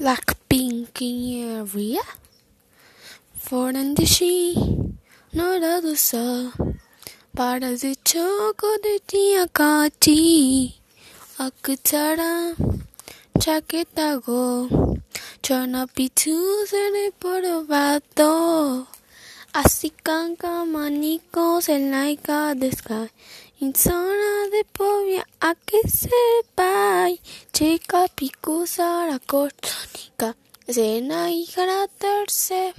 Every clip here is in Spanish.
Blackpink in area Forandishi Noradusa Parasi choco de tia kati Akutara Chaquetago Chona pitu sere porobato Así canca manicos en laica de sky. In zona de povia a que sepa, chica picusa la cortónica, cena y gratarse,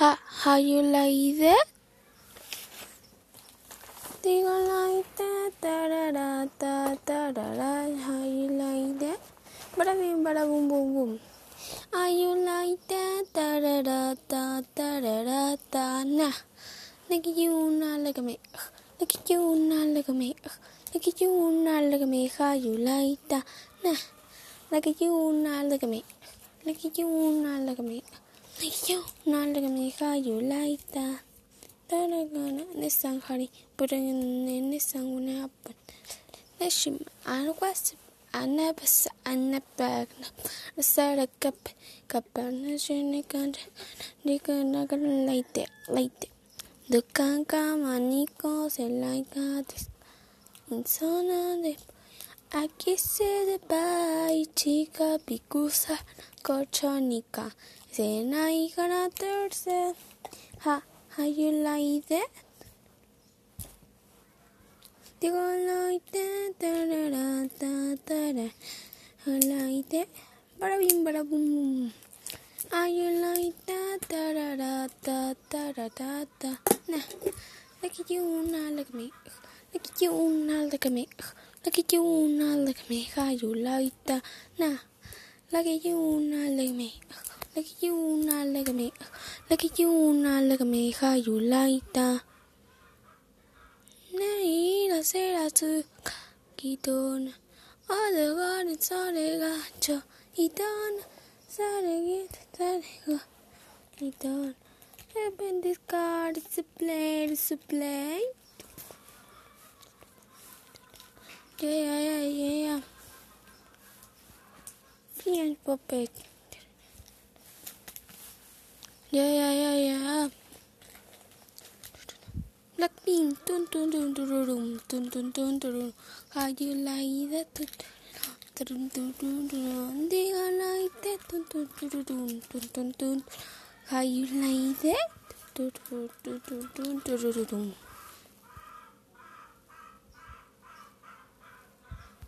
ha, ha, yo la idea. Digo la idea, tarara, ta, tarara, ha, yo la idea. Para bien, para bum, bum, bum. Ay, yo la idea, tarara, ta, tarara, ta, na. Nagi, una, la que me. Look at you now, look at me. Look at you now, look at me. How you like that? Nah. Look at you now, look at me. Look at you now, look at me. Look at you now, look at me. How you like that? Taragana, Nissan Hari, putting in Nissan when it happened. Nashim. I never said, I never I said a cup, cup, and a shiny country. They can not gonna like that, like that. Ducanca, Manico, Zelaica, en zona de... Aquí se de y chica, picusa, cochonica, cena y tercera. Ha, ha, you like that? Digo, like that, tarara, like para bien, para boom, are you like that ta ta ta ra ta ta nah. Look at you now look at me. Look at you now look at me. Look at you now look at me. How you like that nah. Look at you now look at me. Look at you now look at me. Look at you now look at me. How you like that ないらせらつかきとなあれがねそれがちょいとなそれが誰がいとな play, it's a play. Yeah, yeah, yeah, yeah, yeah. Fian puppet. Yeah, yeah, yeah, yeah. Blackpink, tun tun tun tun tun tun tun tun tun. How you like that? Tun tun tun tun. Diga like that. Tun tun tun tun tun tun tun. How you like that?